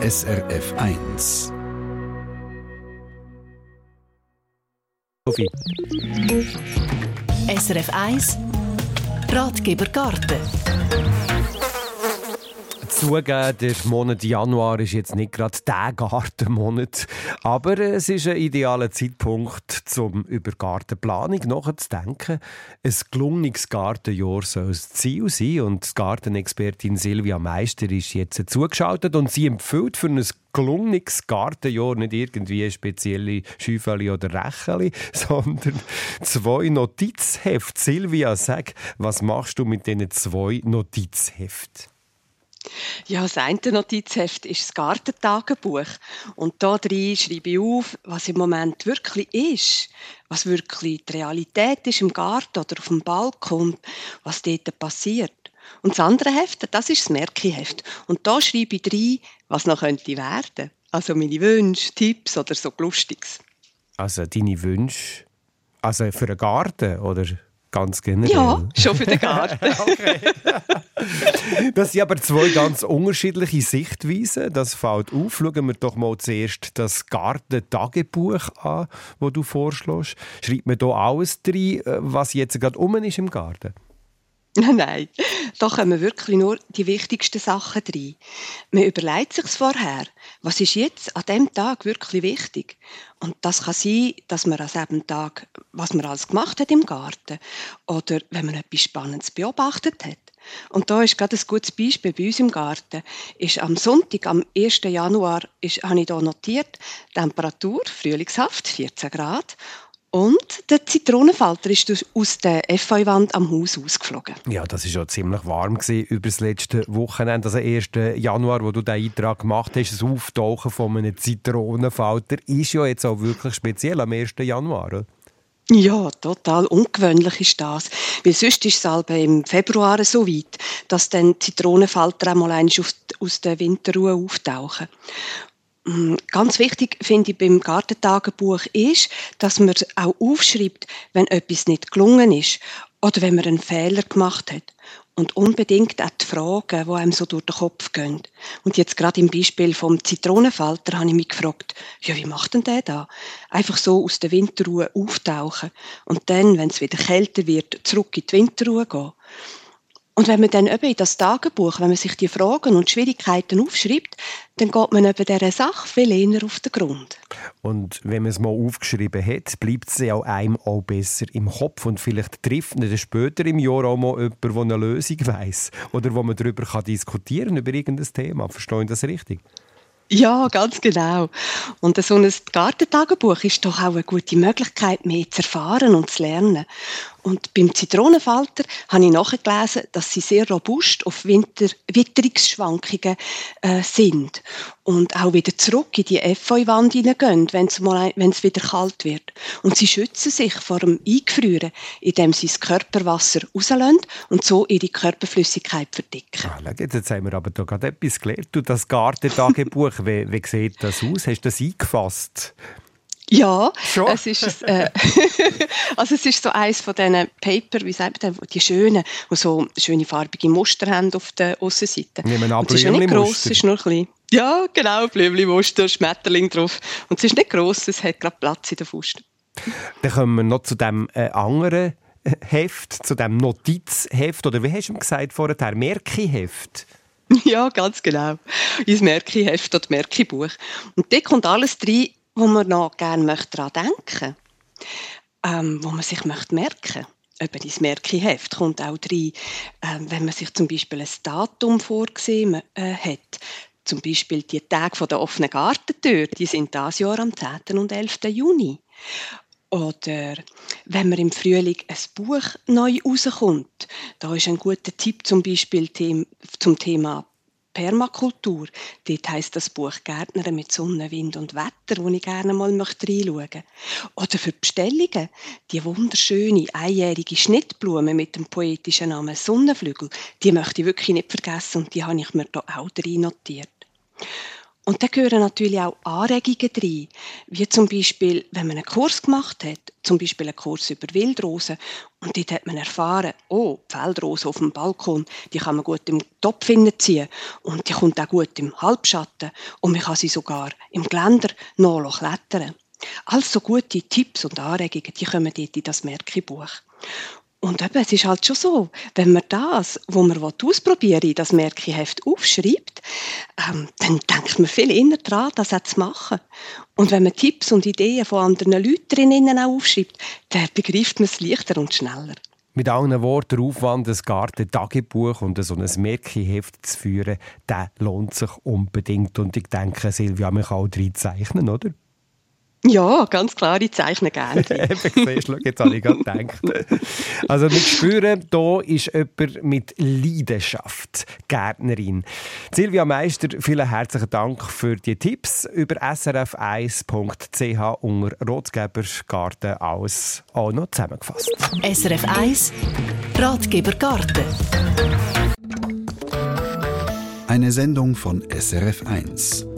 SRF 1. Sophie. SRF 1 Ratgeber Garten zugeben, der Monat Januar ist jetzt nicht gerade der Gartenmonat, aber es ist ein idealer Zeitpunkt, um über Gartenplanung nachzudenken. Ein gelungenes Gartenjahr soll das Ziel sein und die Gartenexpertin Silvia Meister ist jetzt zugeschaltet und sie empfiehlt für ein gelungenes Gartenjahr nicht irgendwie spezielle Schäufeli oder Rächeli, sondern zwei Notizhefte. Silvia, sag, was machst du mit diesen zwei Notizheften? Ja, das eine Notizheft ist das Gartentagebuch. Und da drin schreibe ich auf, was im Moment wirklich ist, was wirklich die Realität ist im Garten oder auf dem Balkon, was dort passiert. Und das andere Heft, das ist das Merkeheft. Und da schreibe ich rein, was noch könnte werden. Also meine Wünsche, Tipps oder so Lustiges. Also deine Wünsche, also für einen Garten oder ganz generell? Ja, schon für den Garten. okay. Das sind aber zwei ganz unterschiedliche Sichtweisen. Das fällt auf. Schauen wir doch mal zuerst das Gartentagebuch an, das du vorschlägst. Schreibt man hier alles drin, äh, was jetzt gerade um ist im Garten? Nein, da kommen wirklich nur die wichtigsten Sachen drin. Man überlegt sich vorher, was ist jetzt an dem Tag wirklich wichtig. Und das kann sein, dass man an diesem Tag, was man alles gemacht hat im Garten, oder wenn man etwas Spannendes beobachtet hat. Und da ist gerade ein gutes Beispiel bei uns im Garten. Ist am Sonntag, am 1. Januar, ist, habe ich hier notiert, Temperatur frühlingshaft, 14 Grad. Und der Zitronenfalter ist aus der FV-Wand am Haus ausgeflogen. Ja, das war schon ziemlich warm über das letzte Wochenende, also 1. Januar, wo du den Eintrag gemacht hast. Das Auftauchen von einem Zitronenfalter ist ja jetzt auch wirklich speziell am 1. Januar. Oder? Ja, total ungewöhnlich ist das. Weil sonst ist es im Februar so weit, dass dann Zitronenfalter einmal aus der Winterruhe auftauchen. Mm, ganz wichtig finde ich beim Gartentagebuch ist, dass man auch aufschreibt, wenn etwas nicht gelungen ist oder wenn man einen Fehler gemacht hat. Und unbedingt auch die Fragen, die einem so durch den Kopf gehen. Und jetzt gerade im Beispiel vom Zitronenfalter habe ich mich gefragt, ja, wie macht denn der da? Einfach so aus der Winterruhe auftauchen und dann, wenn es wieder kälter wird, zurück in die Winterruhe gehen. Und wenn man dann eben in das Tagebuch, wenn man sich die Fragen und Schwierigkeiten aufschreibt, dann geht man eben dieser Sache viel eher auf den Grund. Und wenn man es mal aufgeschrieben hat, bleibt es ja einem auch besser im Kopf und vielleicht trifft man dann später im Jahr auch mal jemanden, der eine Lösung weiss oder wo man darüber diskutieren kann, über irgendein Thema. Verstehe ich das richtig? Ja, ganz genau. Und so ein Gartentagebuch ist doch auch eine gute Möglichkeit, mehr zu erfahren und zu lernen. Und beim Zitronenfalter habe ich nachgelesen, dass sie sehr robust auf Winter Witterungsschwankungen äh, sind und auch wieder zurück in die Efeu-Wand hineingehen, wenn es, mal, wenn es wieder kalt wird. Und sie schützen sich vor dem Eingefrieren, indem sie das Körperwasser rauslassen und so ihre Körperflüssigkeit verdicken. Ah, jetzt haben wir aber da gerade etwas gelernt. Du, das Gartentagebuch, wie, wie sieht das aus? Hast du das eingefasst? Ja, Schon? es ist, äh, also es ist so eins von diesen Paper, wie sagt man, die schönen, die so schöne farbige Muster haben auf der Aussenseite. Nehmen an, es ist ja nicht gross, es ist nur klein. Ja, genau, Blümli-Muster, Schmetterling drauf. Und es ist nicht gross, es hat gerade Platz in der Fuste. Dann kommen wir noch zu dem äh, anderen äh, Heft, zu dem Notizheft, oder wie hast du gesagt vorher, Merkeheft? Ja, ganz genau. Unser Merkeheft oder Merkebuch. Und da kommt alles drin, wo man noch gerne möchte daran denken ähm, wo man sich möchte merken Eben ins Merkeheft kommt auch rein, ähm, wenn man sich zum Beispiel ein Datum vorgesehen äh, hat. Zum Beispiel die Tage der offenen Gartentür, die sind das Jahr am 10. und 11. Juni. Oder wenn man im Frühling ein Buch neu rauskommt, da ist ein guter Tipp zum Beispiel zum Thema Permakultur. Dort heisst das Buch Gärtner mit Sonne, Wind und Wetter, wo ich gerne mal möchte reinschauen Oder für Bestellungen, die wunderschöne einjährige Schnittblume mit dem poetischen Namen Sonnenflügel, die möchte ich wirklich nicht vergessen und die habe ich mir da auch rein notiert. Und da gehören natürlich auch Anregungen rein, wie zum Beispiel, wenn man einen Kurs gemacht hat, zum Beispiel einen Kurs über Wildrosen, und dort hat man erfahren, oh, die Feldrose auf dem Balkon, die kann man gut im Topf ziehen und die kommt auch gut im Halbschatten und man kann sie sogar im Geländer noch klettern. Also gute Tipps und Anregungen, die kommen dort in das Merkebuch. Und eben, es ist halt schon so, wenn man das, was man ausprobieren will, das Merkeheft aufschreibt, ähm, dann denkt man viel eher daran, das auch zu machen. Und wenn man Tipps und Ideen von anderen Leuten drinnen auch aufschreibt, dann begreift man es leichter und schneller. Mit anderen Worten, der Aufwand, ein Garten-Tagebuch und so ein Merkeheft zu führen, der lohnt sich unbedingt. Und ich denke, Silvia, man kann auch drin zeichnen, oder? Ja, ganz klar, ich zeichne gerne. Eben, jetzt habe ich gerade gedacht. Also wir spüren, hier ist jemand mit Leidenschaft, Gärtnerin. Silvia Meister, vielen herzlichen Dank für die Tipps über srf1.ch unter Rotgebergarten alles auch noch zusammengefasst. SRF 1 Ratgeber Garten. Eine Sendung von SRF 1.